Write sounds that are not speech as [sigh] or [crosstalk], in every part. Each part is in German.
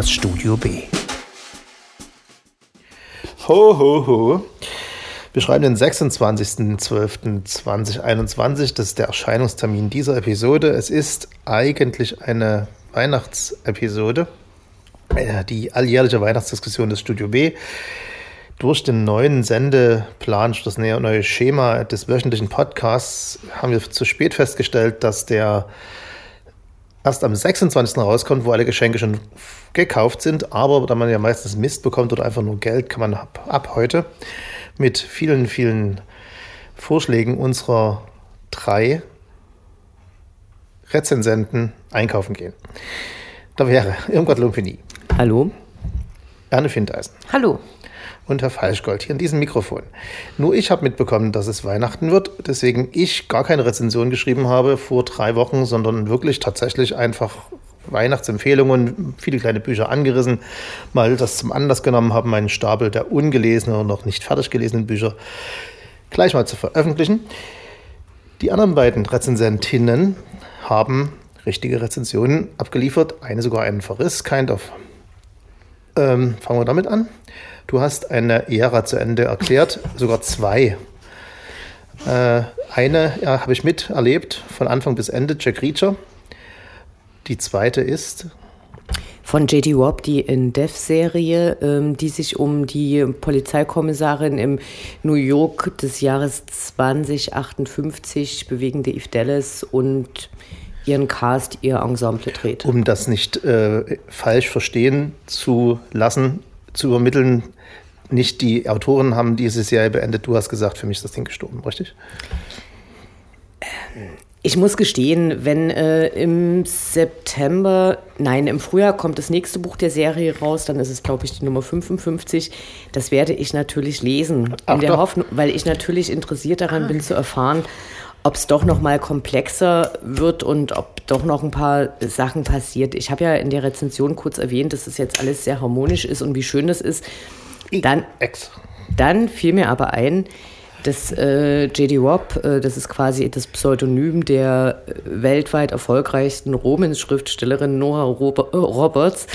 das Studio B. Ho, ho, ho. Wir schreiben den 26.12.2021. Das ist der Erscheinungstermin dieser Episode. Es ist eigentlich eine Weihnachtsepisode, äh, die alljährliche Weihnachtsdiskussion des Studio B. Durch den neuen Sendeplan, das neue Schema des wöchentlichen Podcasts, haben wir zu spät festgestellt, dass der erst am 26. rauskommt, wo alle Geschenke schon gekauft sind. Aber da man ja meistens Mist bekommt oder einfach nur Geld, kann man ab, ab heute mit vielen, vielen Vorschlägen unserer drei Rezensenten einkaufen gehen. Da wäre Irmgard Lumpini. Hallo. Erne Findeisen. Hallo und Herr Falschgold hier in diesem Mikrofon. Nur ich habe mitbekommen, dass es Weihnachten wird, deswegen ich gar keine Rezension geschrieben habe vor drei Wochen, sondern wirklich tatsächlich einfach Weihnachtsempfehlungen, viele kleine Bücher angerissen, mal das zum Anlass genommen haben, meinen Stapel der ungelesenen und noch nicht fertig gelesenen Bücher gleich mal zu veröffentlichen. Die anderen beiden Rezensentinnen haben richtige Rezensionen abgeliefert, eine sogar einen Verriss, kind of. Ähm, fangen wir damit an. Du hast eine Ära zu Ende erklärt, sogar zwei. Äh, eine ja, habe ich miterlebt, von Anfang bis Ende, Jack Reacher. Die zweite ist von J.D. Wabb, die in Death-Serie, ähm, die sich um die Polizeikommissarin im New York des Jahres 2058 bewegende Eve Dallas und ihren Cast, ihr Ensemble dreht. Um das nicht äh, falsch verstehen zu lassen, zu übermitteln, nicht die Autoren haben diese Serie beendet. Du hast gesagt, für mich ist das Ding gestorben, richtig? Ich muss gestehen, wenn äh, im September, nein, im Frühjahr kommt das nächste Buch der Serie raus, dann ist es, glaube ich, die Nummer 55. Das werde ich natürlich lesen. Ach, in der Hoffnung, weil ich natürlich interessiert daran bin zu erfahren, ob es doch noch mal komplexer wird und ob doch noch ein paar Sachen passiert. Ich habe ja in der Rezension kurz erwähnt, dass es das jetzt alles sehr harmonisch ist und wie schön das ist. Dann, dann fiel mir aber ein, dass äh, J.D. Wabb, äh, das ist quasi das Pseudonym der äh, weltweit erfolgreichsten Romans-Schriftstellerin Noah Rob Roberts,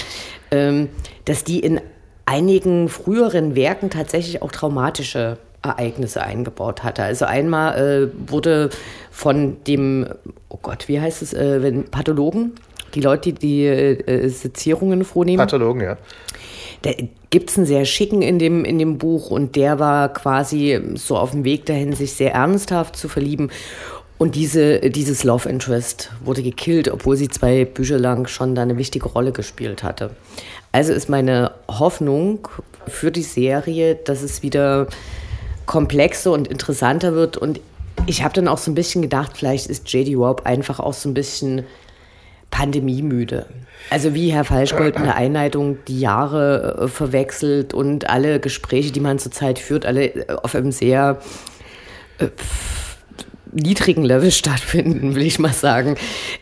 ähm, dass die in einigen früheren Werken tatsächlich auch traumatische Ereignisse eingebaut hatte. Also einmal äh, wurde von dem, oh Gott, wie heißt es, äh, wenn Pathologen, die Leute, die die äh, Sezierungen vornehmen. Pathologen, ja. Da gibt es einen sehr schicken in dem, in dem Buch und der war quasi so auf dem Weg dahin, sich sehr ernsthaft zu verlieben. Und diese, dieses Love Interest wurde gekillt, obwohl sie zwei Bücher lang schon da eine wichtige Rolle gespielt hatte. Also ist meine Hoffnung für die Serie, dass es wieder komplexer und interessanter wird. Und ich habe dann auch so ein bisschen gedacht, vielleicht ist JD Warp einfach auch so ein bisschen pandemiemüde. Also wie Herr Falschgold in der Einleitung die Jahre äh, verwechselt und alle Gespräche, die man zurzeit führt, alle äh, auf einem sehr äh, niedrigen Level stattfinden, will ich mal sagen.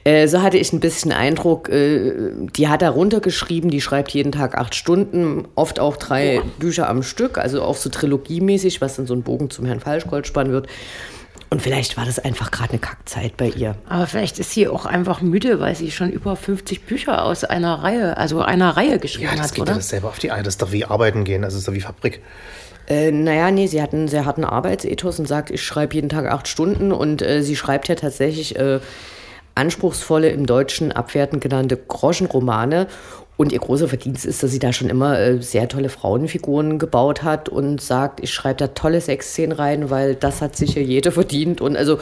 Äh, so hatte ich ein bisschen Eindruck, äh, die hat er runtergeschrieben, die schreibt jeden Tag acht Stunden, oft auch drei oh. Bücher am Stück, also auch so trilogiemäßig, was dann so ein Bogen zum Herrn Falschgold spannen wird. Und vielleicht war das einfach gerade eine Kackzeit bei ihr. Aber vielleicht ist sie auch einfach müde, weil sie schon über 50 Bücher aus einer Reihe, also einer Reihe geschrieben hat. Ja, das hat, geht oder? das selber auf die Eier. Das ist doch wie arbeiten gehen, das ist doch wie Fabrik. Äh, naja, nee, sie hat einen sehr harten Arbeitsethos und sagt, ich schreibe jeden Tag acht Stunden und äh, sie schreibt ja tatsächlich äh, anspruchsvolle, im Deutschen abwertend genannte Groschenromane. Und ihr großer Verdienst ist, dass sie da schon immer äh, sehr tolle Frauenfiguren gebaut hat und sagt, ich schreibe da tolle Sexszenen rein, weil das hat sicher jeder verdient. Und also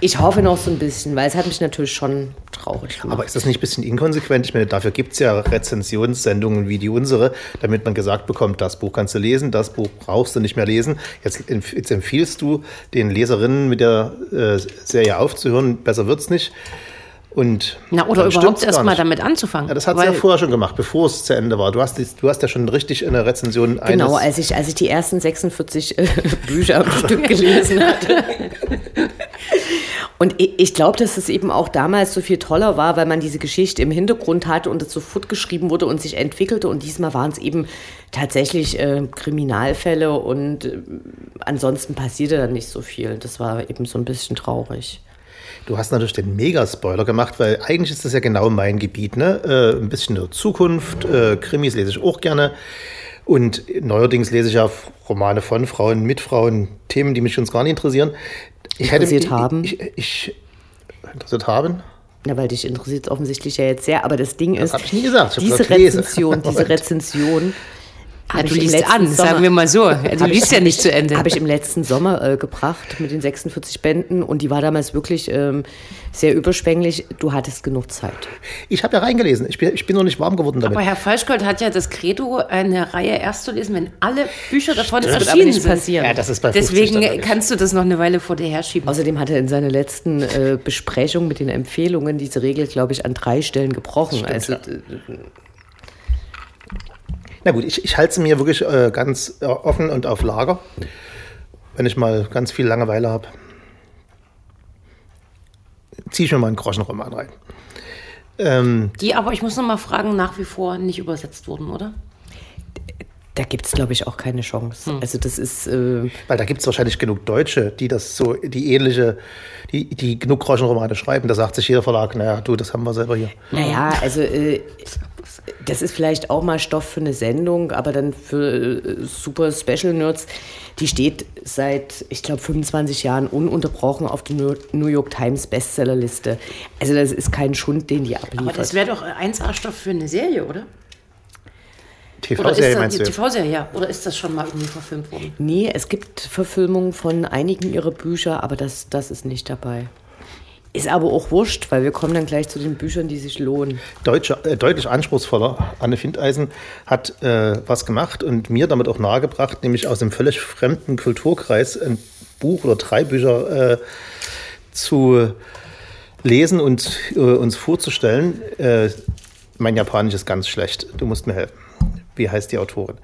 ich hoffe noch so ein bisschen, weil es hat mich natürlich schon traurig gemacht. Aber ist das nicht ein bisschen inkonsequent? Ich meine, dafür gibt es ja Rezensionssendungen wie die unsere, damit man gesagt bekommt, das Buch kannst du lesen, das Buch brauchst du nicht mehr lesen. Jetzt, jetzt empfiehlst du den Leserinnen mit der äh, Serie aufzuhören, besser wird es nicht. Und Na, oder überhaupt erst mal damit anzufangen. Ja, das hat sie ja vorher schon gemacht, bevor es zu Ende war. Du hast, du hast ja schon richtig in der Rezension Genau, als ich, als ich die ersten 46 äh, [laughs] Bücher [laughs] am Stück gelesen hatte. Und ich, glaube, dass es eben auch damals so viel toller war, weil man diese Geschichte im Hintergrund hatte und es sofort geschrieben wurde und sich entwickelte. Und diesmal waren es eben tatsächlich äh, Kriminalfälle und äh, ansonsten passierte dann nicht so viel. Das war eben so ein bisschen traurig. Du hast natürlich den Mega-Spoiler gemacht, weil eigentlich ist das ja genau mein Gebiet. Ne? Äh, ein bisschen nur Zukunft, äh, Krimis lese ich auch gerne. Und neuerdings lese ich ja Romane von Frauen, mit Frauen, Themen, die mich uns gar nicht interessieren. Ich interessiert hätte, haben. Ich, ich, ich, interessiert haben? Na, weil dich interessiert es offensichtlich ja jetzt sehr, aber das Ding Das ist, habe ich nie gesagt. Ich hab diese gesagt. Rezension, diese. [laughs] Rezension Ja, habe du ich liest an, Sommer- sagen wir mal so. [laughs] Du liest ja nicht zu Ende. Habe ich im letzten Sommer äh, gebracht mit den 46 Bänden und die war damals wirklich ähm, sehr überschwänglich. Du hattest genug Zeit. Ich habe ja reingelesen. Ich bin, ich bin noch nicht warm geworden damit. Aber Herr Falschgold hat ja das Credo, eine Reihe erst zu lesen, wenn alle Bücher davon aber erschienen nicht sind. passieren. ja, das ist bei 50 Deswegen kannst du das noch eine Weile vor dir herschieben. Außerdem hat er in seiner letzten äh, Besprechung mit den Empfehlungen diese Regel, glaube ich, an drei Stellen gebrochen. Das also, stimmt, Na gut, ich, ich halte es mir wirklich äh, ganz äh, offen und auf Lager, wenn ich mal ganz viel Langeweile habe. Ziehe ich mir mal einen Groschenroman rein. Ähm, Die aber, ich muss noch mal fragen, nach wie vor nicht übersetzt wurden, oder? da gibt es, glaube ich, auch keine Chance. Hm. Also das ist, äh, weil da gibt es wahrscheinlich genug Deutsche, die das so, die ähnliche, die, die genug Groschenromane schreiben. Da sagt sich jeder Verlag, naja, du, das haben wir selber hier. naja, also äh, [laughs] das ist vielleicht auch mal Stoff für eine Sendung, aber dann für äh, super Special Nerds, die steht seit, ich glaube, 25 Jahren ununterbrochen auf der New- York Times Bestsellerliste. Also das ist kein Schund, den die abliefert. Aber das wäre doch 1A-Stoff für eine Serie, oder? TV-Serie meinst die du? TV-Serie, ja. Oder ist das schon mal irgendwie verfilmt worden? Nee, es gibt Verfilmungen von einigen ihrer Bücher, aber das, das ist nicht dabei. Ist aber auch wurscht, weil wir kommen dann gleich zu den Büchern, die sich lohnen. Deutsche, äh, deutlich anspruchsvoller. Anne Findeisen hat äh, was gemacht und mir damit auch nahegebracht, nämlich aus einem völlig fremden Kulturkreis ein Buch oder drei Bücher äh, zu lesen und äh, uns vorzustellen. Äh, mein Japanisch ist ganz schlecht. Du musst mir helfen. Wie heißt die Autorin?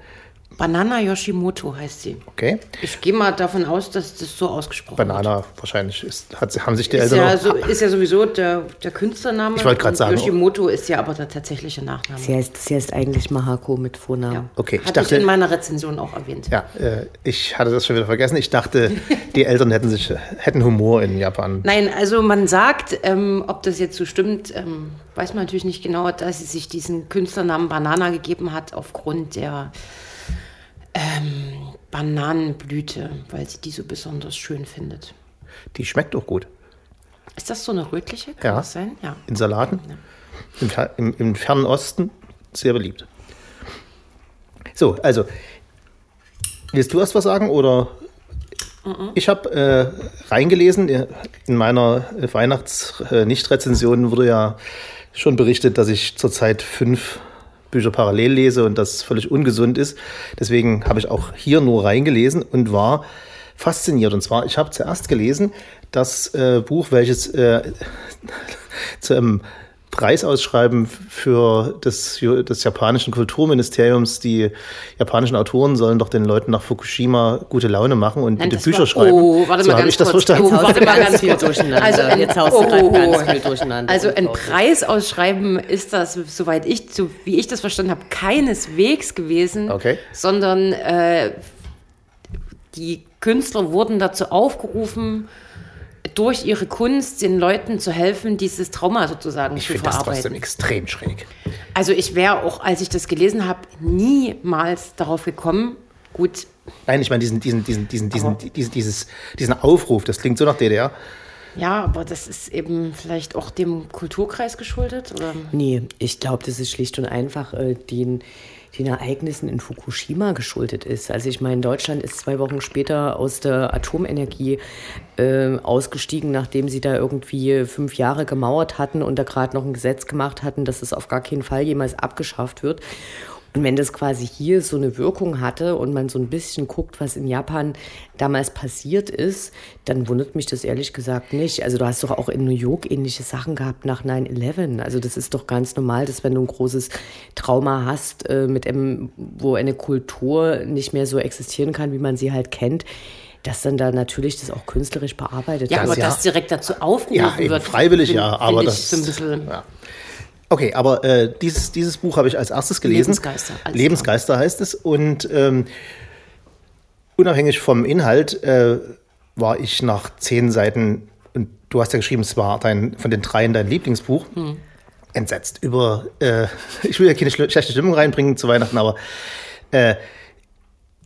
Banana Yoshimoto heißt sie. Okay. Ich gehe mal davon aus, dass das so ausgesprochen wird. Banana wahrscheinlich ist, hat, haben sich die Ist Eltern ja, auch- so, ist ja sowieso der, der Künstlername. Ich wollte gerade sagen, Yoshimoto ist ja aber der tatsächliche Nachname. Sie heißt, sie heißt eigentlich Mahako mit Vornamen. Ja. Okay, ich Hatte dachte- ich in meiner Rezension auch erwähnt. Ja, äh, ich hatte das schon wieder vergessen. Ich dachte, [laughs] die Eltern hätten sich hätten Humor in Japan. Nein, also man sagt, ähm, ob das jetzt so stimmt, ähm, weiß man natürlich nicht genau, dass sie sich diesen Künstlernamen Banana gegeben hat aufgrund der ähm, Bananenblüte, weil sie die so besonders schön findet. Die schmeckt auch gut. Ist das so eine rötliche? Kann Ja. das sein? Ja. In Salaten. Im, Fer- im, Im fernen Osten sehr beliebt. So, also, willst du erst was sagen oder? Ich habe äh, reingelesen, äh, in meiner äh, Weihnachts-Nicht-Rezension wurde ja schon berichtet, dass ich zurzeit fünf Bücher parallel lese und das völlig ungesund ist. Deswegen habe ich auch hier nur reingelesen und war fasziniert. Und zwar, ich habe zuerst gelesen das äh, Buch, welches äh, [laughs] zu einem Preisausschreiben für das, des japanischen Kulturministeriums. Die japanischen Autoren sollen doch den Leuten nach Fukushima gute Laune machen und Nein, gute das Bücher war- schreiben. Oh, warte so mal habe ganz ich das kurz. verstanden. Oh, warte mal ganz viel kurz. durcheinander. Also ein- Jetzt haust du gerade ganz viel durcheinander. Also ein Preisausschreiben ist das, soweit ich, so wie ich das verstanden habe, keineswegs gewesen, Okay. sondern äh, die Künstler wurden dazu aufgerufen, durch ihre Kunst den Leuten zu helfen, dieses Trauma sozusagen Ich zu finde das verarbeiten. trotzdem extrem schräg. Also ich wäre auch, als ich das gelesen habe, niemals darauf gekommen, gut, Nein, ich meine diesen, diesen, diesen, diesen, diesen, diesen, dieses, diesen Aufruf, das klingt so nach DDR. ja, aber das ist eben vielleicht auch dem Kulturkreis geschuldet. Oder? Nee, ich glaube, das ist schlicht und einfach äh, den, den Ereignissen in Fukushima geschuldet ist. Also ich meine, Deutschland ist zwei Wochen später aus der Atomenergie äh, ausgestiegen, nachdem sie da irgendwie fünf Jahre gemauert hatten und da gerade noch ein Gesetz gemacht hatten, dass es auf gar keinen Fall jemals abgeschafft wird. Und wenn das quasi hier so eine Wirkung hatte und man so ein bisschen guckt, was in Japan damals passiert ist, dann wundert mich das ehrlich gesagt nicht. Also du hast doch auch in New York ähnliche Sachen gehabt nach 9-11. Also das ist doch ganz normal, dass wenn du ein großes Trauma hast, äh, mit einem, wo eine Kultur nicht mehr so existieren kann, wie man sie halt kennt, dass dann da natürlich das auch künstlerisch bearbeitet Ja, wird. aber ja. das direkt dazu aufgerufen Ja, eben wird. freiwillig, find- ja, aber ich das so ein bisschen, ja. Okay, aber äh, dieses, dieses Buch habe ich als erstes gelesen. Lebensgeister, Lebensgeister heißt es. Und ähm, unabhängig vom Inhalt äh, war ich nach zehn Seiten und du hast ja geschrieben, es war dein, von den dreien dein Lieblingsbuch. Hm. Entsetzt über, äh, [laughs] ich will ja keine schlechte Stimmung reinbringen zu Weihnachten, aber äh,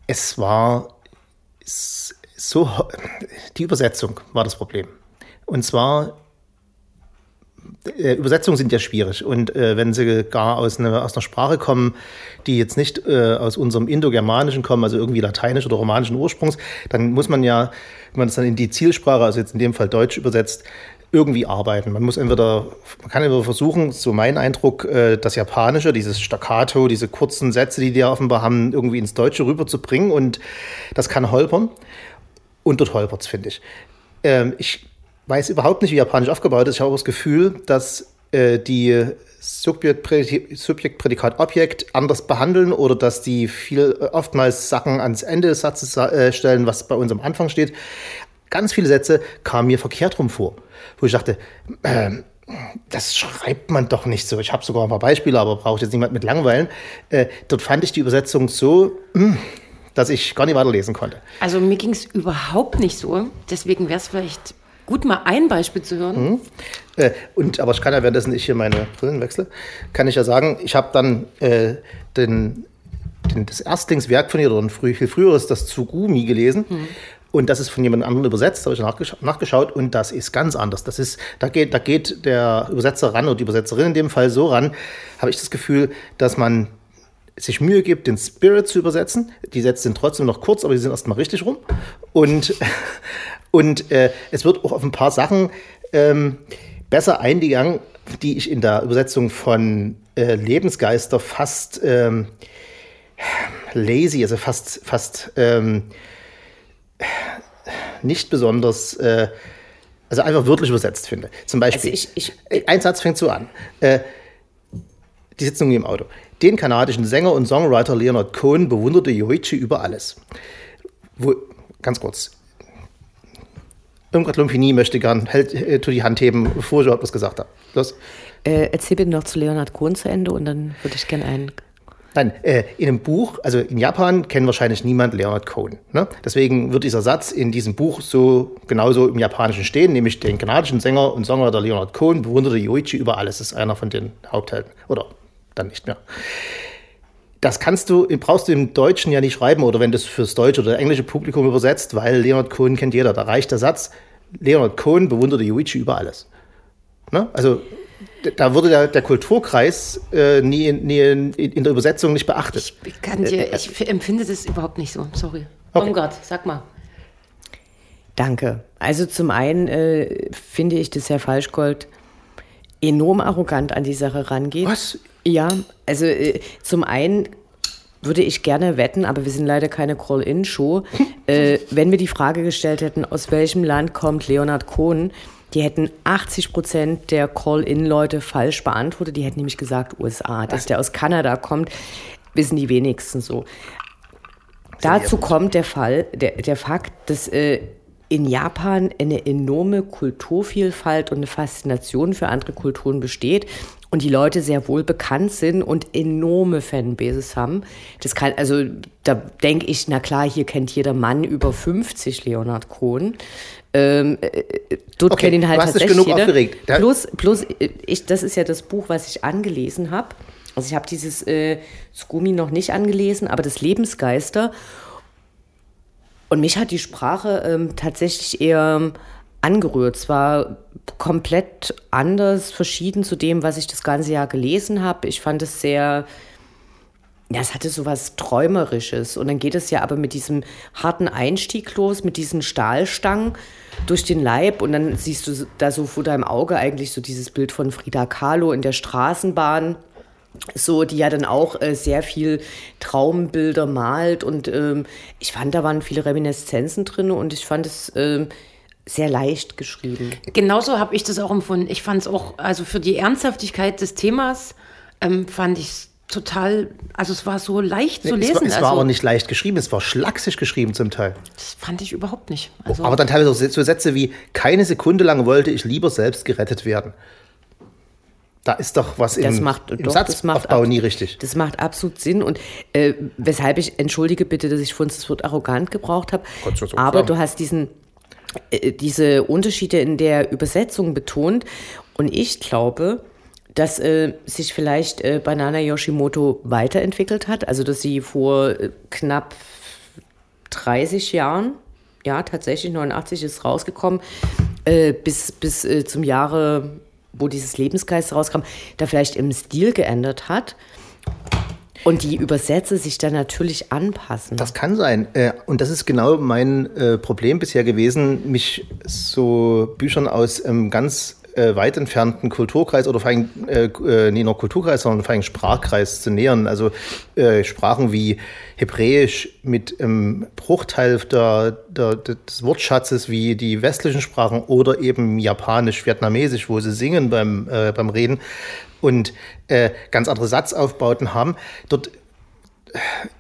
es war so, die Übersetzung war das Problem. Und zwar, äh, Übersetzungen sind ja schwierig. Und äh, wenn sie gar aus, eine, aus einer Sprache kommen, die jetzt nicht äh, aus unserem Indogermanischen kommen, also irgendwie lateinisch oder romanischen Ursprungs, dann muss man ja, wenn man das dann in die Zielsprache, also jetzt in dem Fall Deutsch übersetzt, irgendwie arbeiten. Man muss entweder, man kann entweder versuchen, so mein Eindruck, äh, das Japanische, dieses Staccato, diese kurzen Sätze, die die ja offenbar haben, irgendwie ins Deutsche rüberzubringen und das kann holpern. Und dort holpert es, finde ich. Ähm, ich weiß überhaupt nicht, wie Japanisch aufgebaut ist. Ich habe das Gefühl, dass äh, die Subjekt, Subjekt, Prädikat, Objekt anders behandeln oder dass die viel äh, oftmals Sachen ans Ende des Satzes äh, stellen, was bei uns am Anfang steht. Ganz viele Sätze kamen mir verkehrt rum vor, wo ich dachte, äh, das schreibt man doch nicht so. Ich habe sogar ein paar Beispiele, aber brauche ich jetzt niemand mit langweilen. Äh, dort fand ich die Übersetzung so, hm, dass ich gar nicht weiterlesen konnte. Also mir ging es überhaupt nicht so. Deswegen wäre es vielleicht gut, mal ein Beispiel zu hören. Mhm. Äh, und, aber ich kann ja, währenddessen ich hier meine Brillen wechsle, kann ich ja sagen, ich habe dann äh, den, den, das Erstlingswerk von ihr, oder ein früh, viel früheres, das Tsugumi gelesen. Mhm. Und das ist von jemand anderem übersetzt, habe ich nachgescha nachgeschaut und das ist ganz anders. Das ist, da geht, da geht der Übersetzer ran oder die Übersetzerin in dem Fall so ran, habe ich das Gefühl, dass man sich Mühe gibt, den Spirit zu übersetzen. Die Sätze sind trotzdem noch kurz, aber die sind erstmal richtig rum. Und, [laughs] und äh, es wird auch auf ein paar Sachen ähm, besser eingegangen, die ich in der Übersetzung von äh, Lebensgeister fast ähm, lazy, also fast, fast ähm, nicht besonders, äh, also einfach wörtlich übersetzt finde. Zum Beispiel, also ich, ich, ein Satz fängt so an. Äh, die Sitzung im Auto. Den kanadischen Sänger und Songwriter Leonard Cohen bewunderte Yoichi über alles. Wo, ganz kurz. Irmgard Lumpini möchte gern, hält, äh, tu die Hand heben, bevor ich überhaupt was gesagt habe. Los. Äh, erzähl bitte noch zu Leonard Cohen zu Ende und dann würde ich gerne einen. Nein, äh, in einem Buch, also in Japan kennt wahrscheinlich niemand Leonard Cohen. Ne? Deswegen wird dieser Satz in diesem Buch so genauso im Japanischen stehen, nämlich den kanadischen Sänger und Songwriter Leonard Cohen bewunderte Yoichi über alles. Das ist einer von den Haupthelden. Oder dann nicht mehr. Das kannst du, brauchst du im Deutschen ja nicht schreiben oder wenn du es fürs deutsche oder englische Publikum übersetzt, weil Leonard Cohen kennt jeder. Da reicht der Satz, Leonard Cohen bewunderte Yuichi über alles. Ne? Also da wurde der, der Kulturkreis äh, nie, nie in, in, der Übersetzung nicht beachtet. Ich, kann dir, äh, ich empfinde das überhaupt nicht so. Sorry. Okay. Oh Gott, sag mal. Danke. Also zum einen äh, finde ich, dass Herr Falschgold enorm arrogant an die Sache rangeht. Was? Ja, also äh, zum einen würde ich gerne wetten, aber wir sind leider keine Call-In-Show. [laughs] äh, wenn wir die Frage gestellt hätten, aus welchem Land kommt Leonard Cohen, die hätten 80 Prozent der Call-In-Leute falsch beantwortet. Die hätten nämlich gesagt USA. Dass der aus Kanada kommt, wissen die wenigsten so. Dazu kommt der Fall, der, der Fakt, dass äh, in Japan eine enorme Kulturvielfalt und eine Faszination für andere Kulturen besteht und die Leute sehr wohl bekannt sind und enorme Fanbases haben. Das kann, also da denke ich, na klar, hier kennt jeder Mann über 50 Leonard Cohen. Ähm, äh, äh dort okay, kennt ihn halt du hast tatsächlich genug jeder. aufgeregt. plus, plus ich, das ist ja das Buch, was ich angelesen habe. Also ich habe dieses äh, Skumi noch nicht angelesen, aber das Lebensgeister. Und mich hat die Sprache ähm, tatsächlich eher angerührt. Es war komplett anders, verschieden zu dem, was ich das ganze Jahr gelesen habe. Ich fand es sehr, ja, es hatte so was Träumerisches. Und dann geht es ja aber mit diesem harten Einstieg los, mit diesen Stahlstangen durch den Leib. Und dann siehst du da so vor deinem Auge eigentlich so dieses Bild von Frida Kahlo in der Straßenbahn so, die ja dann auch äh, sehr viel Traumbilder malt und ähm, ich fand, da waren viele Reminiszenzen drin und ich fand es ähm, sehr leicht geschrieben. Genauso habe ich das auch empfunden. Ich fand es auch, also für die Ernsthaftigkeit des Themas ähm, fand ich es total, also es war so leicht nee, zu lesen. Es war, es also, war aber nicht leicht geschrieben, es war schlaksig geschrieben zum Teil. Das fand ich überhaupt nicht. Also aber dann teilweise so Sätze wie, keine Sekunde lang wollte ich lieber selbst gerettet werden. Da ist doch was das im, macht, im doch, Satzaufbau nie richtig. Das macht absolut Sinn. Und äh, weshalb ich, entschuldige bitte, dass ich vorhin das Wort arrogant gebraucht habe. Aber sagen. du hast diesen diese Unterschiede in der Übersetzung betont. Und ich glaube, dass äh, sich vielleicht äh, Banana Yoshimoto weiterentwickelt hat. Also, dass sie vor äh, knapp 30 Jahren, ja, tatsächlich 89 ist rausgekommen, äh, bis, bis äh, zum Jahre, wo dieses Lebensgeist rauskam, da vielleicht im Stil geändert hat. Und die Übersetzer sich dann natürlich anpassen. Das kann sein. Äh, und das ist genau mein äh, Problem bisher gewesen, mich so Büchern aus ähm, ganz äh, weit entfernten Kulturkreis oder vor allem äh, nicht nur Kulturkreis, sondern vor allem Sprachkreis zu nähern. Also Sprachen wie Hebräisch mit ähm, Bruchteil der, der, des Wortschatzes wie die westlichen Sprachen oder eben Japanisch, Vietnamesisch, wo sie singen beim, beim Reden und äh, ganz andere Satzaufbauten haben. Dort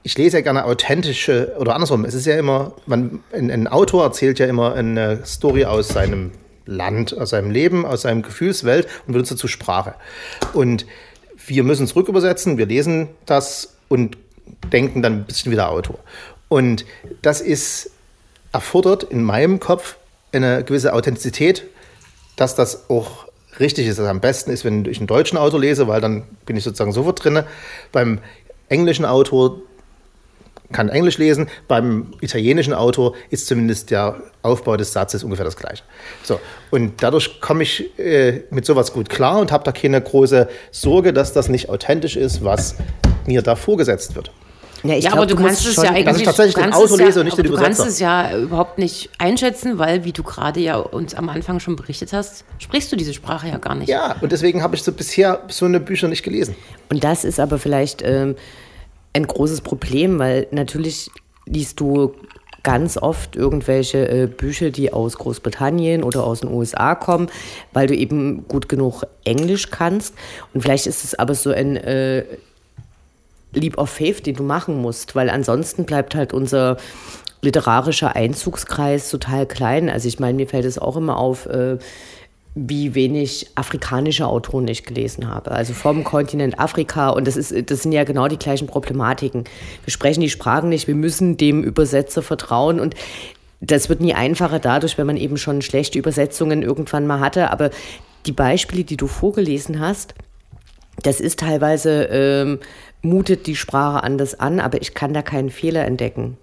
ich lese ja gerne authentische oder andersrum. Es ist ja immer, man, ein, ein Autor erzählt ja immer eine Story aus seinem Land, aus seinem Leben, aus seinem Gefühlswelt und benutzt dazu Sprache. Und wir müssen es rückübersetzen, wir lesen das und denken dann ein bisschen wie der Autor. Und das ist erfordert in meinem Kopf eine gewisse Authentizität, dass das auch richtig ist. Also am besten ist, wenn ich einen deutschen Autor lese, weil dann bin ich sozusagen sofort drin. Beim englischen Autor kann Englisch lesen. Beim italienischen Autor ist zumindest der Aufbau des Satzes ungefähr das gleiche. So, und dadurch komme ich äh, mit sowas gut klar und habe da keine große Sorge, dass das nicht authentisch ist, was mir da vorgesetzt wird. Ja, ja glaub, aber du, du kannst es ja eigentlich, ich tatsächlich den Autor lese ja, und nicht den Übersetzer. Du kannst es ja überhaupt nicht einschätzen, weil, wie du gerade ja uns am Anfang schon berichtet hast, sprichst du diese Sprache ja gar nicht. Ja, und deswegen habe ich so bisher so eine Bücher nicht gelesen. Und das ist aber vielleicht ähm, ein großes Problem, weil natürlich liest du ganz oft irgendwelche äh, Bücher, die aus Großbritannien oder aus den USA kommen, weil du eben gut genug Englisch kannst. Und vielleicht ist es aber so ein äh, Leap of Faith, den du machen musst, weil ansonsten bleibt halt unser literarischer Einzugskreis total klein. Also ich meine, mir fällt es auch immer auf, äh, wie wenig afrikanische Autoren ich gelesen habe. Also vom Kontinent Afrika. Und das, ist, das sind ja genau die gleichen Problematiken. Wir sprechen die Sprachen nicht, wir müssen dem Übersetzer vertrauen. Und das wird nie einfacher dadurch, wenn man eben schon schlechte Übersetzungen irgendwann mal hatte. Aber die Beispiele, die du vorgelesen hast, das ist teilweise, ähm, mutet die Sprache anders an, aber ich kann da keinen Fehler entdecken.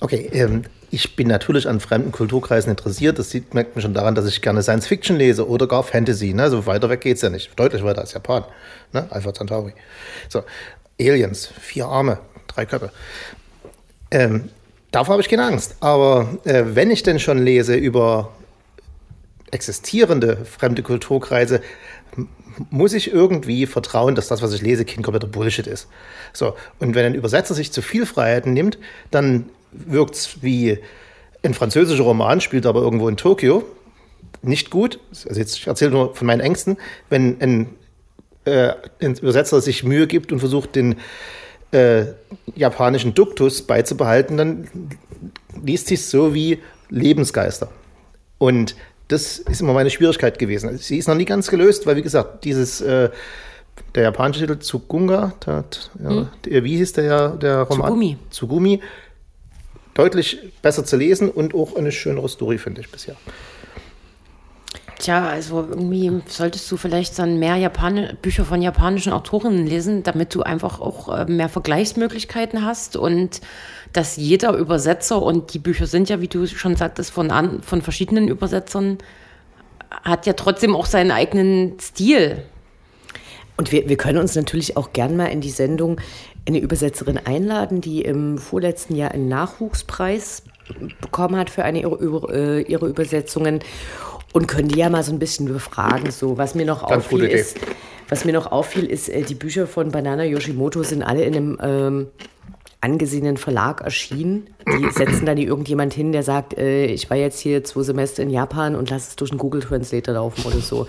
Okay, ähm, ich bin natürlich an fremden Kulturkreisen interessiert. Das sieht, merkt man schon daran, dass ich gerne Science Fiction lese oder gar Fantasy. Ne? So weiter weg geht es ja nicht. Deutlich weiter als Japan. Ne? Alpha Centauri. So, Aliens, vier Arme, drei Köpfe. Ähm, davor habe ich keine Angst. Aber äh, wenn ich denn schon lese über existierende fremde Kulturkreise, muss ich irgendwie vertrauen, dass das, was ich lese, kein kompletter Bullshit ist. So, und wenn ein Übersetzer sich zu viel Freiheiten nimmt, dann wirkt es wie ein französischer Roman, spielt aber irgendwo in Tokio. Nicht gut. Also jetzt, ich erzähle nur von meinen Ängsten. Wenn ein, äh, ein Übersetzer sich Mühe gibt und versucht, den äh, japanischen Duktus beizubehalten, dann liest sich so wie Lebensgeister. Und das ist immer meine Schwierigkeit gewesen. Sie ist noch nie ganz gelöst, weil, wie gesagt, dieses, äh, der japanische Titel Tsugunga, ja, hm. der, wie hieß der, der Roman? Tsugumi. Tsugumi deutlich besser zu lesen und auch eine schönere Story, finde ich bisher. Tja, also irgendwie solltest du vielleicht dann mehr Japan Bücher von japanischen Autorinnen lesen, damit du einfach auch äh, mehr Vergleichsmöglichkeiten hast und dass jeder Übersetzer, und die Bücher sind ja, wie du schon sagtest, von, an, von verschiedenen Übersetzern, hat ja trotzdem auch seinen eigenen Stil. Und wir, wir können uns natürlich auch gern mal in die Sendung eine Übersetzerin einladen, die im vorletzten Jahr einen Nachwuchspreis bekommen hat für eine ihrer, äh, ihre Übersetzungen und können die ja mal so ein bisschen befragen. So, was mir noch auffiel ist, was mir noch auffiel, ist, äh, die Bücher von Banana Yoshimoto sind alle in einem ähm, angesehenen Verlag erschienen. Die [clears throat] setzen dann irgendjemand hin, der sagt, äh, ich war jetzt hier zwei Semester in Japan und lass es durch einen Google Translator laufen oder so.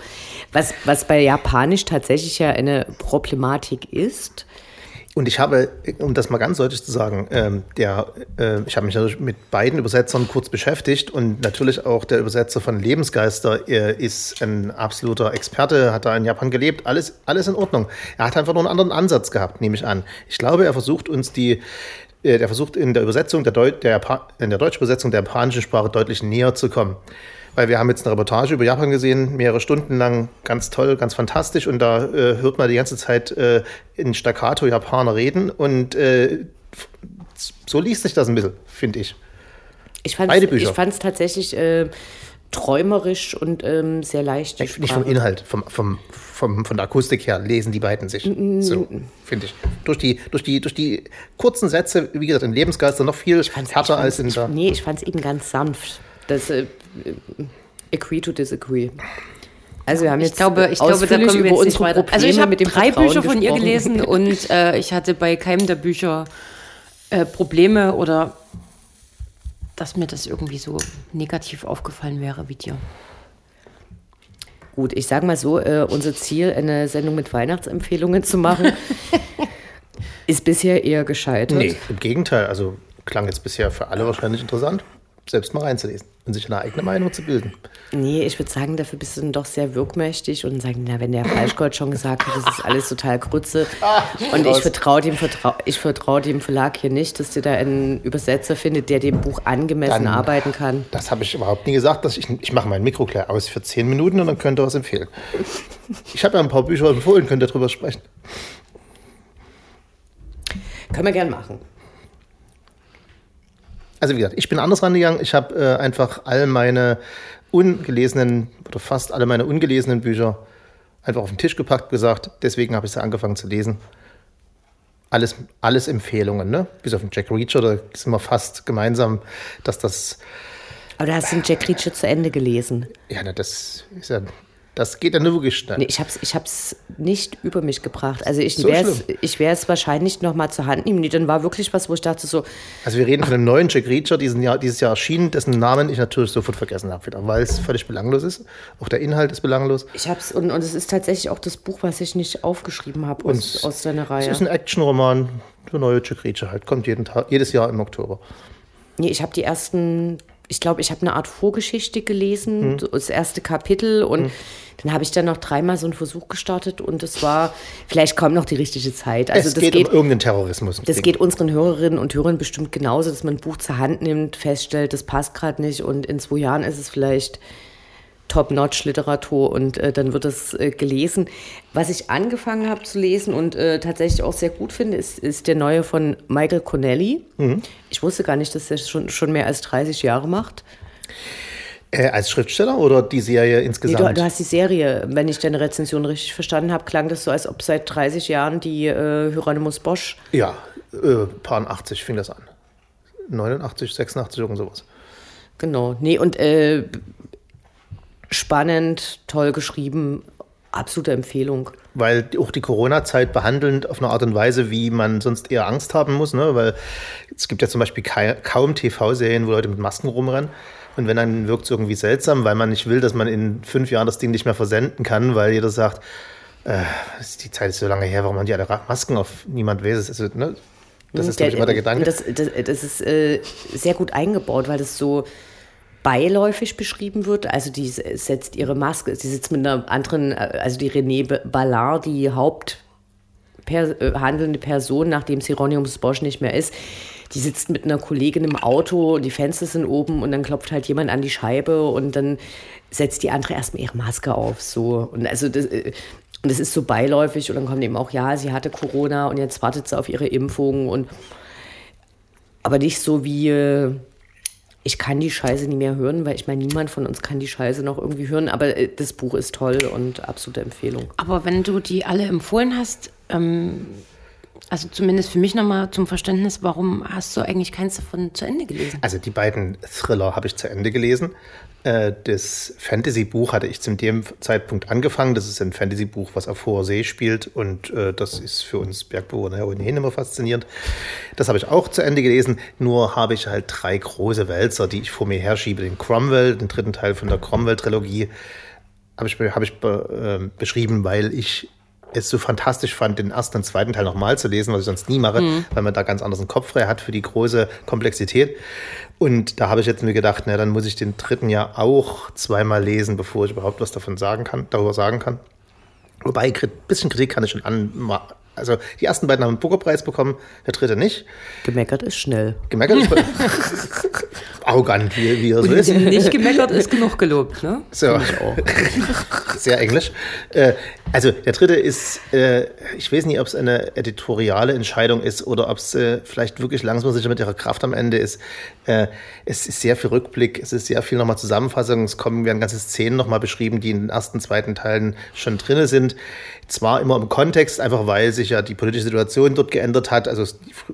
Was, was bei Japanisch tatsächlich ja eine Problematik ist. Und ich habe, um das mal ganz deutlich zu sagen, ähm, der, äh, ich habe mich mit beiden Übersetzern kurz beschäftigt und natürlich auch der Übersetzer von Lebensgeister äh, ist ein absoluter Experte, hat da in Japan gelebt, alles, alles in Ordnung. Er hat einfach nur einen anderen Ansatz gehabt, nehme ich an. Ich glaube, er versucht uns die, äh, der versucht in der Übersetzung der, Deu der in der deutschen Übersetzung der japanischen Sprache deutlich näher zu kommen. Weil wir haben jetzt eine Reportage über Japan gesehen, mehrere Stunden lang, ganz toll, ganz fantastisch. Und da äh, hört man die ganze Zeit äh, in Staccato Japaner reden. Und äh, so liest sich das ein bisschen, finde ich. Ich fand es tatsächlich äh, träumerisch und ähm, sehr leicht. Nicht, nicht vom Inhalt, vom, vom, vom, von der Akustik her lesen die beiden sich. Mm. So, finde ich. Durch die, durch, die, durch die kurzen Sätze, wie gesagt, in Lebensgeister noch viel härter als in der. Nee, ich fand es eben ganz sanft. Das äh, agree to disagree. Also wir haben jetzt ich glaube, ich glaube, da kommen wir jetzt nicht weiter. Also ich habe drei Vertrauen Bücher von ihr gelesen [laughs] und äh, ich hatte bei keinem der Bücher äh, Probleme oder dass mir das irgendwie so negativ aufgefallen wäre wie dir. Gut, ich sage mal so, äh, unser Ziel, eine Sendung mit Weihnachtsempfehlungen zu machen, [laughs] ist bisher eher gescheitert. Nee, im Gegenteil. Also klang jetzt bisher für alle wahrscheinlich interessant selbst mal reinzulesen und sich eine eigene Meinung zu bilden. Nee, ich würde sagen, dafür bist du dann doch sehr wirkmächtig und sagen, na, wenn der Falschgold schon gesagt hat, das ist alles total Grütze ah, [laughs] und ich vertraue dem, vertrau, ich vertraue dem Verlag hier nicht, dass der da einen Übersetzer findet, der dem Buch angemessen dann, arbeiten kann. Das habe ich überhaupt nie gesagt. Dass ich, ich mache mein Mikro gleich aus für zehn Minuten und dann könnt ihr was empfehlen. Ich habe ja ein paar Bücher empfohlen, könnt ihr darüber sprechen. Können wir gern machen also wie gesagt, ich bin anders rangegangen. Ich habe äh, einfach all meine ungelesenen oder fast alle meine ungelesenen Bücher einfach auf den Tisch gepackt, gesagt, deswegen habe ich sie angefangen zu lesen. Alles, alles Empfehlungen, ne? Bis auf den Jack Reacher, da sind wir fast gemeinsam, dass das. Aber du hast den Jack Reacher zu Ende gelesen. Ja, na, das ist ja das geht ja nur wirklich schnell. Nee, ich habe es ich hab's nicht über mich gebracht. Also ich so werde es wahrscheinlich noch mal zur Hand nehmen. Nee, dann war wirklich was, wo ich dachte so... Also wir reden von einem neuen Jack Reacher, diesen Jahr, dieses Jahr erschienen, dessen Namen ich natürlich sofort vergessen habe wieder, weil es völlig belanglos ist. Auch der Inhalt ist belanglos. Ich hab's und, und es ist tatsächlich auch das Buch, was ich nicht aufgeschrieben habe aus, aus seiner Reihe. Es ist ein Actionroman, der neue Jack Reacher halt, kommt jeden Tag, jedes Jahr im Oktober. Nee, ich habe die ersten ich glaube, ich habe eine Art Vorgeschichte gelesen, mhm. das erste Kapitel und mhm. dann habe ich dann noch dreimal so einen Versuch gestartet und es war, vielleicht kommt noch die richtige Zeit. Also es das geht, geht um irgendeinen Terrorismus. Das geht unseren Hörerinnen und Hörern bestimmt genauso, dass man ein Buch zur Hand nimmt, feststellt, das passt gerade nicht und in zwei Jahren ist es vielleicht Top-Notch-Literatur und äh, dann wird es äh, gelesen. Was ich angefangen habe zu lesen und äh, tatsächlich auch sehr gut finde, ist, ist der neue von Michael Connelly. Mhm. Ich wusste gar nicht, dass er schon, schon mehr als 30 Jahre macht. Äh, als Schriftsteller oder die Serie insgesamt? Nee, du, du, hast die Serie, wenn ich deine Rezension richtig verstanden habe, klang das so, als ob seit 30 Jahren die äh, Hieronymus Bosch. Ja, äh, paar 80 fing das an. 89, 86, irgend sowas. Genau. Nee, und äh, spannend, toll geschrieben, absolute Empfehlung. Weil auch die Corona-Zeit behandelnd auf eine Art und Weise, wie man sonst eher Angst haben muss, ne? weil es gibt ja zum Beispiel kaum TV-Serien, wo Leute mit Masken rumrennen. Und wenn dann wirkt es irgendwie seltsam, weil man nicht will, dass man in fünf Jahren das Ding nicht mehr versenden kann, weil jeder sagt, äh, die Zeit ist so lange her, warum haben die alle Masken auf? Niemand weiß es. Also, ne? Das ist, der, ich, immer der Gedanke. Das, das, das ist äh, sehr gut eingebaut, weil das so beiläufig beschrieben wird. Also die setzt ihre Maske, sie sitzt mit einer anderen, also die René Ballard, die haupthandelnde äh, Person, nachdem Hieronymus Bosch nicht mehr ist, die sitzt mit einer Kollegin im Auto die Fenster sind oben und dann klopft halt jemand an die Scheibe und dann setzt die andere erstmal ihre Maske auf. So. Und also das, äh, und das ist so beiläufig und dann kommt eben auch, ja, sie hatte Corona und jetzt wartet sie auf ihre Impfung und aber nicht so wie äh, ich kann die Scheiße nie mehr hören, weil ich meine, niemand von uns kann die Scheiße noch irgendwie hören, aber äh, das Buch ist toll und absolute Empfehlung. Aber wenn du die alle empfohlen hast, ähm, also zumindest für mich nochmal zum Verständnis, warum hast du eigentlich keins davon zu Ende gelesen? Also die beiden Thriller habe ich zu Ende gelesen. Äh, das Fantasy-Buch hatte ich zu dem Zeitpunkt angefangen. Das ist ein Fantasy-Buch, was auf hoher See spielt und äh, das ist für uns Bergbewohner ohnehin immer faszinierend. Das habe ich auch zu Ende gelesen. Nur habe ich halt drei große Wälzer, die ich vor mir herschiebe. Den Cromwell, den dritten Teil von der Cromwell-Trilogie, habe ich, hab ich äh, beschrieben, weil ich es so fantastisch fand, den ersten und zweiten Teil nochmal zu lesen, was ich sonst nie mache, mhm. weil man da ganz anders einen Kopf frei hat für die große Komplexität. Und da habe ich jetzt mir gedacht, na, dann muss ich den dritten ja auch zweimal lesen, bevor ich überhaupt was davon sagen kann, darüber sagen kann. Wobei, ein bisschen Kritik kann ich schon an, Also die ersten beiden haben einen Booker-Preis bekommen, der dritte nicht. Gemeckert ist schnell. Gemeckert ist [laughs] arrogant, wie, wie er so ist. Nicht gemeckert ist genug gelobt, ne? So. [laughs] Sehr englisch. Äh, also der dritte ist, äh, ich weiß nicht, ob es eine editoriale Entscheidung ist oder ob es äh, vielleicht wirklich langsam sicher mit ihrer Kraft am Ende ist. Äh, es ist sehr viel Rückblick, es ist sehr viel nochmal Zusammenfassung, es kommen werden ganze Szenen nochmal beschrieben, die in den ersten, zweiten Teilen schon drin sind. Zwar immer im Kontext, einfach weil sich ja die politische Situation dort geändert hat. Also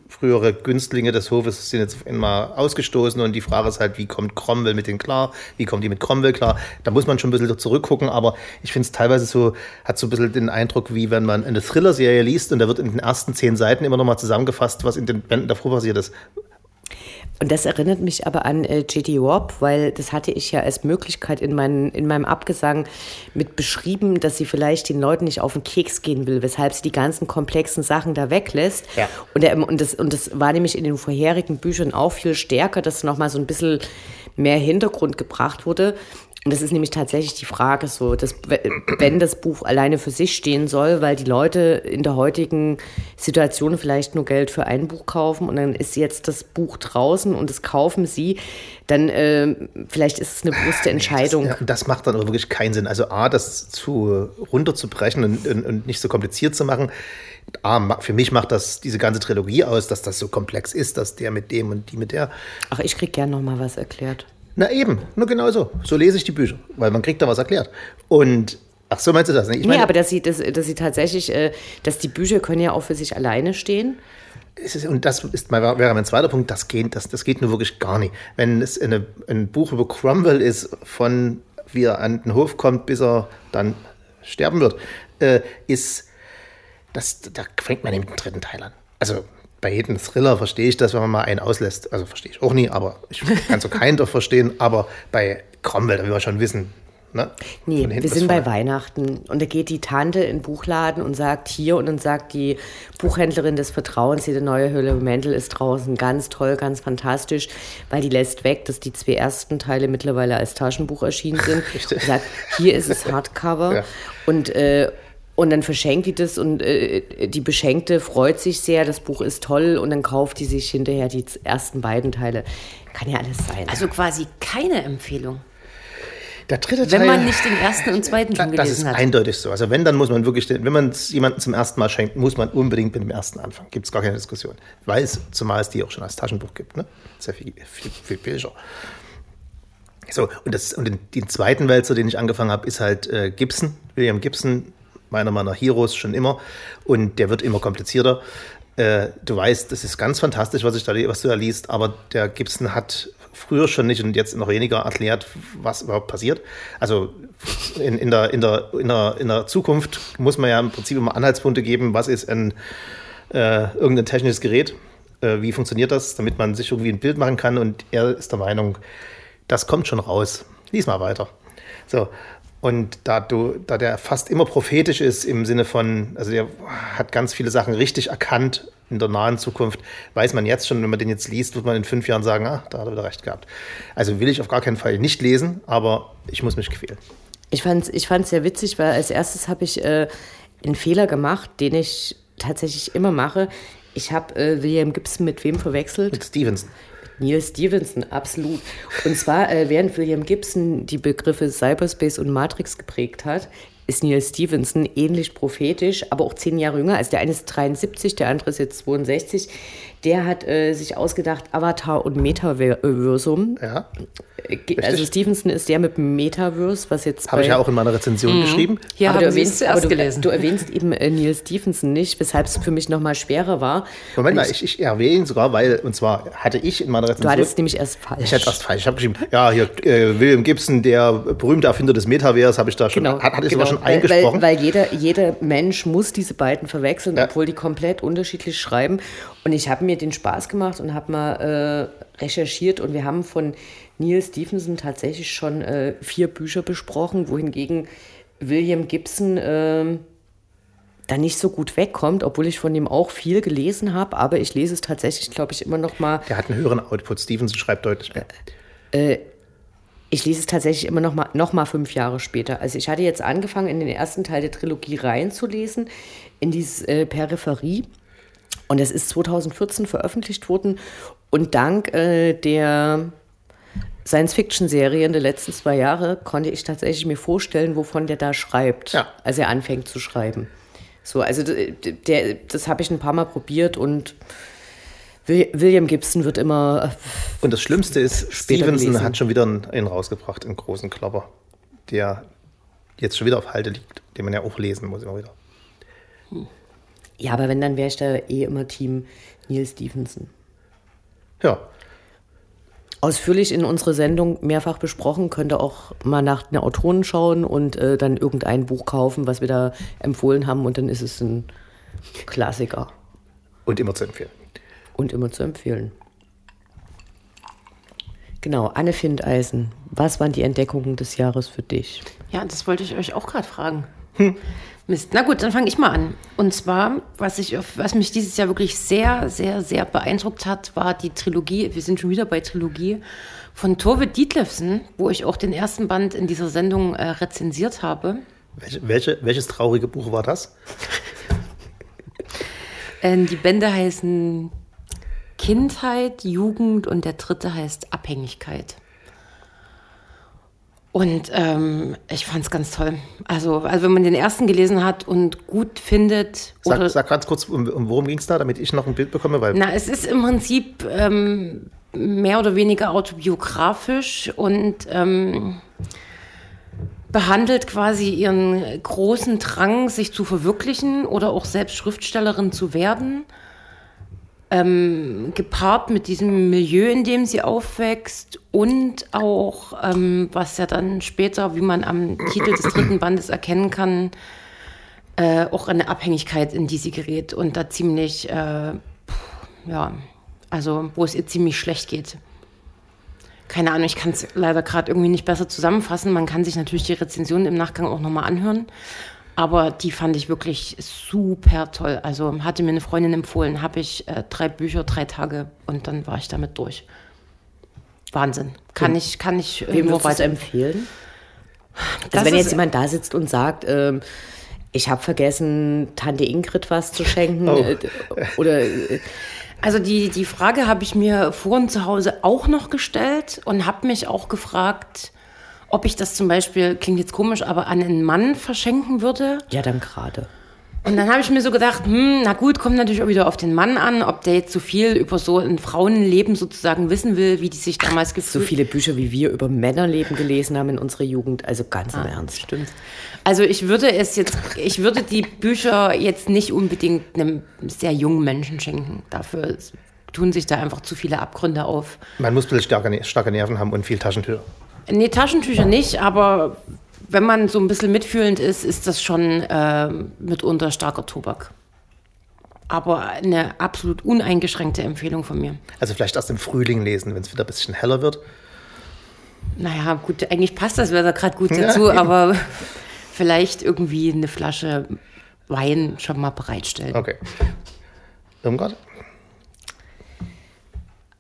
frühere Günstlinge des Hofes sind jetzt einmal ausgestoßen und die Frage ist halt, wie kommt Cromwell mit denen klar? Wie kommt die mit Cromwell klar? Da muss man schon ein bisschen zurückgucken, aber ich finde es teilweise so, hat so ein bisschen den Eindruck, wie wenn man eine Thriller-Serie liest und da wird in den ersten zehn Seiten immer nochmal zusammengefasst, was in den Bänden davor passiert ist. Und das erinnert mich aber an äh, J.D. Warp, weil das hatte ich ja als Möglichkeit in, mein, in meinem Abgesang mit beschrieben, dass sie vielleicht den Leuten nicht auf den Keks gehen will, weshalb sie die ganzen komplexen Sachen da weglässt. Ja. Und, der, und, das, und das war nämlich in den vorherigen Büchern auch viel stärker, dass nochmal so ein bisschen mehr Hintergrund gebracht wurde. Und das ist nämlich tatsächlich die Frage so, dass wenn das Buch alleine für sich stehen soll, weil die Leute in der heutigen Situation vielleicht nur Geld für ein Buch kaufen und dann ist jetzt das Buch draußen und das kaufen sie, dann äh, vielleicht ist es eine bewusste Entscheidung. Das, ja, das macht dann aber wirklich keinen Sinn. Also A, das zu runterzubrechen und, und, und nicht so kompliziert zu machen. A, für mich macht das diese ganze Trilogie aus, dass das so komplex ist, dass der mit dem und die mit der. Ach, ich krieg gern noch mal was erklärt. Na eben, nur genau so. So lese ich die Bücher, weil man kriegt da was erklärt. Und ach so meinst du das? Ne? Ich meine, nee, aber dass sie, dass, dass sie tatsächlich, äh, dass die Bücher können ja auch für sich alleine stehen. Ist, und das ist, wäre mein zweiter Punkt, das geht, das, das geht nur wirklich gar nicht. Wenn es eine, ein Buch über Cromwell ist, von wie er an den Hof kommt, bis er dann sterben wird, äh, ist, das, da fängt man dem dritten Teil an. Also bei jedem Thriller verstehe ich das, wenn man mal einen auslässt. Also verstehe ich auch nie, aber ich [laughs] kann so keinen doch verstehen. Aber bei Cromwell, da will man schon wissen. Ne? Nee, wir sind bei Weihnachten und da geht die Tante in den Buchladen und sagt hier und dann sagt die Buchhändlerin des Vertrauens, der neue Höhle Mendel ist draußen ganz toll, ganz fantastisch, weil die lässt weg, dass die zwei ersten Teile mittlerweile als Taschenbuch erschienen sind. [laughs] Und sagt, hier ist es [laughs] Hardcover ja. und äh, und dann verschenkt die das und äh, die Beschenkte freut sich sehr, das Buch ist toll und dann kauft die sich hinterher die ersten beiden Teile. Kann ja alles sein. Also quasi keine Empfehlung. Der dritte Teil. Wenn man nicht den ersten und zweiten schon gelesen hat. Das ist hat. eindeutig so. Also wenn, dann muss man wirklich, wenn man es jemandem zum ersten Mal schenkt, muss man unbedingt mit dem ersten anfangen. Gibt es gar keine Diskussion. Weil es, zumal es die auch schon als Taschenbuch gibt, ne? Sehr viel, viel, viel billiger. So, und, das, und den, den zweiten Wälzer, den ich angefangen habe, ist halt äh, Gibson, William Gibson, meiner meiner Heroes schon immer. Und der wird immer komplizierter. Äh, du weißt, das ist ganz fantastisch, was, ich da, was du da liest, aber der Gibson hat früher schon nicht und jetzt noch weniger erklärt, was überhaupt passiert. Also in, in, der, in, der, in, der, in der Zukunft muss man ja im Prinzip immer Anhaltspunkte geben, was ist ein, äh, irgendein technisches Gerät, äh, wie funktioniert das, damit man sich irgendwie ein Bild machen kann. Und er ist der Meinung, das kommt schon raus. Lies mal weiter. So, und da, du, da der fast immer prophetisch ist im Sinne von, also der hat ganz viele Sachen richtig erkannt in der nahen Zukunft, weiß man jetzt schon, wenn man den jetzt liest, wird man in fünf Jahren sagen, ah, da hat er wieder recht gehabt. Also will ich auf gar keinen Fall nicht lesen, aber ich muss mich quälen. Ich fand es ich fand's sehr witzig, weil als erstes habe ich äh, einen Fehler gemacht, den ich tatsächlich immer mache. Ich habe äh, William Gibson mit wem verwechselt? Mit Stevenson. Neil Stevenson, absolut. Und zwar, äh, während William Gibson die Begriffe Cyberspace und Matrix geprägt hat, ist Neil Stevenson ähnlich prophetisch, aber auch zehn Jahre jünger. Also der eine ist 73, der andere ist jetzt 62. Der hat äh, sich ausgedacht Avatar und Metaversum. Ja. Äh, also Stevenson ist der mit dem Metaverse, was jetzt. Habe ich ja auch in meiner Rezension mhm. geschrieben. Ja, aber, du erwähnst, aber du, gelesen. du erwähnst eben äh, Neil Stevenson nicht, weshalb es für mich nochmal schwerer war. Moment mal, ich, ich, erwähne ihn sogar, weil, und zwar hatte ich in meiner Rezension. Du hattest nämlich erst falsch. Ich hatte erst falsch. Ich habe geschrieben, ja, hier, äh, William Gibson, der berühmte Erfinder des Metaverse, habe ich da schon, genau, hat, hatte ich genau. sogar schon eingesprochen. Weil, weil, jeder, jeder Mensch muss diese beiden verwechseln, ja. obwohl die komplett unterschiedlich schreiben. Und ich habe mir den Spaß gemacht und habe mal äh, recherchiert und wir haben von Neil Stephenson tatsächlich schon äh, vier Bücher besprochen, wohingegen William Gibson äh, da nicht so gut wegkommt, obwohl ich von ihm auch viel gelesen habe, aber ich lese es tatsächlich, glaube ich, immer noch mal. Der hat einen höheren Output. Stevenson schreibt deutlich mehr. Äh, Ich lese es tatsächlich immer noch mal, noch mal fünf Jahre später. Also ich hatte jetzt angefangen, in den ersten Teil der Trilogie reinzulesen, in dieses äh, Peripherie. Und es ist 2014 veröffentlicht worden. Und dank äh, der Science-Fiction-Serien der letzten zwei Jahre konnte ich tatsächlich mir vorstellen, wovon der da schreibt, Ja. als er anfängt zu schreiben. So, also der, das habe ich ein paar Mal probiert und William Gibson wird immer. Und das Schlimmste ist, Stevenson gelesen. hat schon wieder einen, rausgebracht, einen großen Klopper, der jetzt schon wieder auf Halde liegt, den man ja auch lesen muss immer wieder. Ja, aber wenn, dann wäre ich da eh immer Team Neil Stephenson. Ja, Ausführlich in unsere Sendung mehrfach besprochen, könnt ihr auch mal nach den Autoren schauen und äh, dann irgendein Buch kaufen, was wir da empfohlen haben und dann ist es ein Klassiker und immer zu empfehlen. Und immer zu empfehlen. Genau, Anne Findeisen, was waren die Entdeckungen des Jahres für dich? Ja, das wollte ich euch auch gerade fragen. Mist. Na gut, dann fange ich mal an. Und zwar, was, ich, was mich dieses Jahr wirklich sehr, sehr, sehr beeindruckt hat, war die Trilogie, wir sind schon wieder bei Trilogie, von Tove Dietlefsen, wo ich auch den ersten Band in dieser Sendung äh, rezensiert habe. Welche, welche, welches traurige Buch war das? Ähm, die Bände heißen Kindheit, Jugend und der dritte heißt Abhängigkeit. Und ähm, ich fand es ganz toll. Also, also wenn man den ersten gelesen hat und gut findet. Sag, sag ganz kurz, um, um worum ging es da, damit ich noch ein Bild bekomme, weil Na, es ist im Prinzip ähm, mehr oder weniger autobiografisch und ähm, behandelt quasi ihren großen Drang, sich zu verwirklichen oder auch selbst Schriftstellerin zu werden. Ähm, gepaart mit diesem Milieu, in dem sie aufwächst und auch, ähm, was ja dann später, wie man am Titel des dritten Bandes erkennen kann, äh, auch eine Abhängigkeit, in die sie gerät und da ziemlich äh, ja, also wo es ihr ziemlich schlecht geht. Keine Ahnung, ich kann es leider gerade irgendwie nicht besser zusammenfassen. Man kann sich natürlich die Rezensionen im Nachgang auch nochmal anhören. Aber die fand ich wirklich super toll. Also hatte mir eine Freundin empfohlen, habe ich äh, drei Bücher, drei Tage und dann war ich damit durch. Wahnsinn. Kann ich, kann ich äh, Wem nur weiter empfehlen? Also wenn jetzt jemand da sitzt und sagt, ähm, ich habe vergessen, Tante Ingrid was zu schenken Oh. äh, oder äh, Also die, die Frage habe ich mir vorhin zu Hause auch noch gestellt und habe mich auch gefragt, ob ich das zum Beispiel, klingt jetzt komisch, aber an einen Mann verschenken würde. ja dann gerade. Und dann habe ich mir so gedacht, hm, na gut, kommt natürlich auch wieder auf den Mann an, ob der jetzt so viel über so ein Frauenleben sozusagen wissen will, wie die sich damals So gefühlt viele Bücher, wie wir über Männerleben gelesen haben in unserer Jugend, also ganz im Ernst. Stimmt. Also ich würde es jetzt, ich würde die Bücher jetzt nicht unbedingt einem sehr jungen Menschen schenken. Dafür tun sich da einfach zu viele Abgründe auf. man muss ein bisschen starke, starke Nerven haben und viel Taschentücher. Nee, Taschentücher nicht, aber wenn man so ein bisschen mitfühlend ist, ist das schon ähm, mitunter starker Tobak. Aber eine absolut uneingeschränkte Empfehlung von mir. Also vielleicht erst im Frühling lesen, wenn es wieder ein bisschen heller wird. Naja, gut, eigentlich passt das Wetter gerade gut dazu, aber vielleicht irgendwie eine Flasche Wein schon mal bereitstellen. Okay. Irmgard?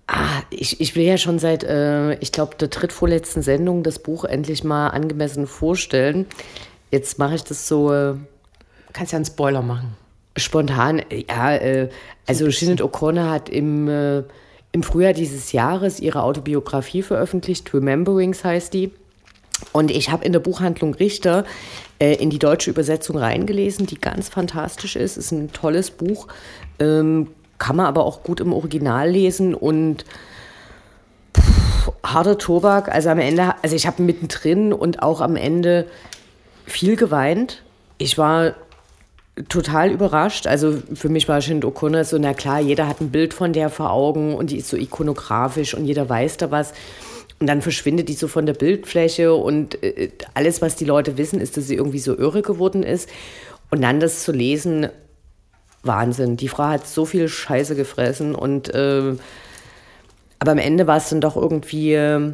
Ah, ich, ich will ja schon seit, äh, ich glaube, der drittvorletzten Sendung das Buch endlich mal angemessen vorstellen. Jetzt mache ich das so äh, Kannst ja einen Spoiler machen. spontan. Ja, äh, also Sinead O'Connor hat im, äh, im Frühjahr dieses Jahres ihre Autobiografie veröffentlicht, Rememberings heißt die. Und ich habe in der Buchhandlung Richter äh, in die deutsche Übersetzung reingelesen, die ganz fantastisch ist. Ist ein tolles Buch. Ähm, kann man aber auch gut im Original lesen und pff, harter Tobak. Also am Ende, also ich habe mittendrin und auch am Ende viel geweint. Ich war total überrascht. Also für mich war Sinead O'Connor so, na klar, jeder hat ein Bild von der vor Augen und die ist so ikonografisch und jeder weiß da was. Und dann verschwindet die so von der Bildfläche und äh, alles, was die Leute wissen, ist, dass sie irgendwie so irre geworden ist. Und dann das zu lesen, Wahnsinn. Die Frau hat so viel Scheiße gefressen und äh, aber am Ende war es dann doch irgendwie äh,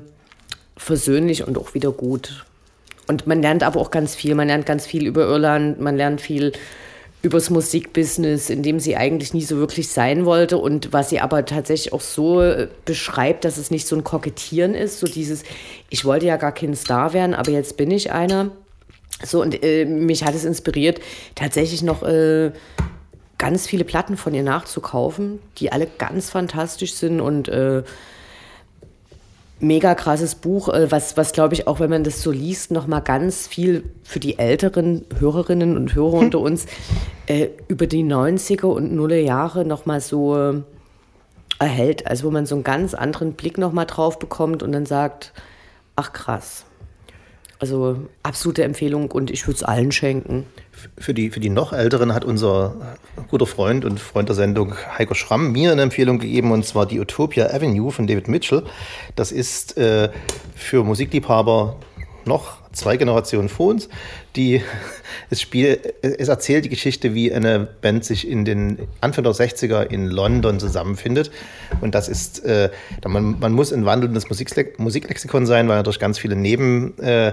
versöhnlich und auch wieder gut. Und man lernt aber auch ganz viel. Man lernt ganz viel über Irland, man lernt viel übers Musikbusiness, in dem sie eigentlich nie so wirklich sein wollte und was sie aber tatsächlich auch so äh, beschreibt, dass es nicht so ein Kokettieren ist, so dieses, ich wollte ja gar kein Star werden, aber jetzt bin ich einer. So, und äh, mich hat es inspiriert, tatsächlich noch äh, ganz viele Platten von ihr nachzukaufen, die alle ganz fantastisch sind und äh, mega krasses Buch, äh, was, was glaube ich auch, wenn man das so liest, nochmal ganz viel für die älteren Hörerinnen und Hörer hm. unter uns äh, über die 90er und Nuller Jahre nochmal so äh, erhält. Also wo man so einen ganz anderen Blick nochmal drauf bekommt und dann sagt, ach krass. Also absolute Empfehlung und ich würde es allen schenken. Für die, für die noch Älteren hat unser guter Freund und Freund der Sendung Heiko Schramm mir eine Empfehlung gegeben und zwar die Utopia Avenue von David Mitchell. Das ist äh, für Musikliebhaber noch zwei Generationen vor uns, die [laughs] es Spiel, es erzählt die Geschichte, wie eine Band sich in den Anfang der 60er in London zusammenfindet. Und das ist, äh, man, man muss ein wandelndes Musiklexikon sein, weil natürlich ganz viele Neben äh,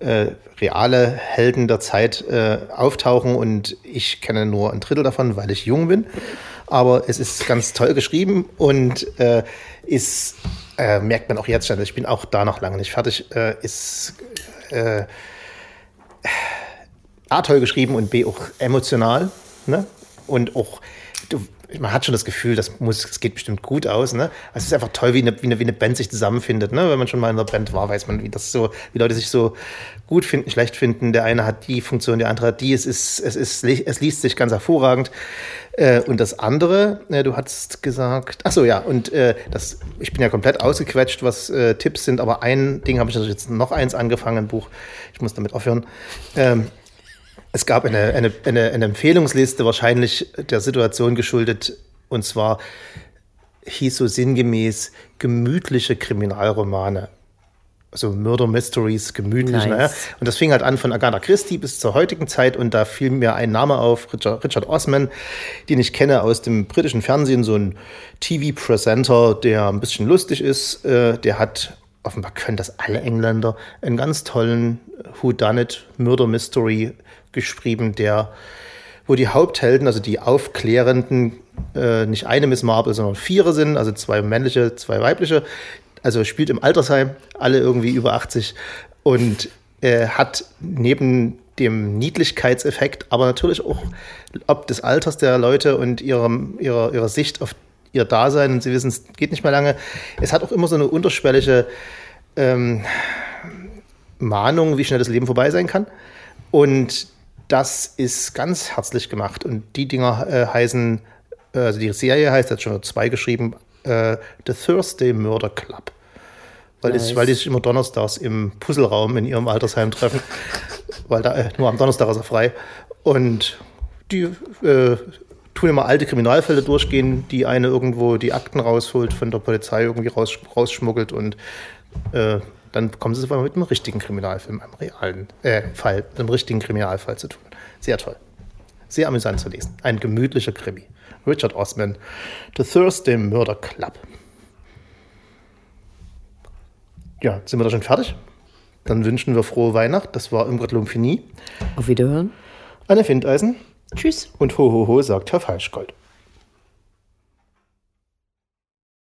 äh, reale Helden der Zeit äh, auftauchen und ich kenne nur ein Drittel davon, weil ich jung bin. Aber es ist ganz toll geschrieben und äh, ist, äh, merkt man auch jetzt schon, ich bin auch da noch lange nicht fertig, ist äh, A, toll geschrieben und B, auch emotional. Ne? Und auch, du, man hat schon das Gefühl, das, muss, das geht bestimmt gut aus. Ne? Also es ist einfach toll, wie eine, wie, eine, wie eine Band sich zusammenfindet. Ne? Wenn man schon mal in der Band war, weiß man, wie das so, wie Leute sich so gut finden, schlecht finden. Der eine hat die Funktion, der andere hat die. Es, ist, es, ist, es liest sich ganz hervorragend. Äh, und das andere, äh, du hast gesagt, ach so, ja, und äh, das, ich bin ja komplett ausgequetscht, was äh, Tipps sind, aber ein Ding habe ich jetzt noch eins angefangen, ein Buch. Ich muss damit aufhören. Ähm, es gab eine, eine, eine, eine Empfehlungsliste, wahrscheinlich der Situation geschuldet, und zwar hieß so sinngemäß gemütliche Kriminalromane. Also Murder Mysteries, gemütlich. Nice. Naja. Und das fing halt an von Agatha Christie bis zur heutigen Zeit. Und da fiel mir ein Name auf, Richard, Richard Osman, den ich kenne aus dem britischen Fernsehen, so ein TV-Presenter, der ein bisschen lustig ist. Äh, der hat, offenbar können das alle Engländer, einen ganz tollen Who Done It Murder Mystery geschrieben, der, wo die Haupthelden, also die aufklärenden, äh, nicht eine Miss Marple, sondern vier sind, also zwei männliche, zwei weibliche. Also spielt im Altersheim, alle irgendwie über 80 und äh, hat neben dem Niedlichkeitseffekt, aber natürlich auch ob des Alters der Leute und ihrem, ihrer, ihrer Sicht auf ihr Dasein, und sie wissen, es geht nicht mehr lange. Es hat auch immer so eine unterschwellige ähm, Mahnung, wie schnell das Leben vorbei sein kann. Und das ist ganz herzlich gemacht. Und die Dinger äh, heißen, äh, also die Serie heißt, hat schon zwei geschrieben, äh, The Thursday Murder Club. Weil, nice. die, weil die sich immer donnerstags im Puzzleraum in ihrem Altersheim treffen. [laughs] weil da äh, nur am Donnerstag ist er frei. Und die äh, tun immer alte Kriminalfälle durchgehen, die eine irgendwo die Akten rausholt, von der Polizei irgendwie raus, rausschmuggelt und äh, dann bekommen sie es mit einem richtigen Kriminalfilm, einem realen äh, Fall, einem richtigen Kriminalfall zu tun. Sehr toll. Sehr amüsant zu lesen. Ein gemütlicher Krimi. Richard Osman, The Thursday Murder Club. Ja, sind wir da schon fertig? Dann wünschen wir frohe Weihnacht. Das war Imgrat Lumpfini. Auf Wiederhören. Anne Findeisen. Tschüss. Und ho, ho, ho, sagt Herr Falschgold.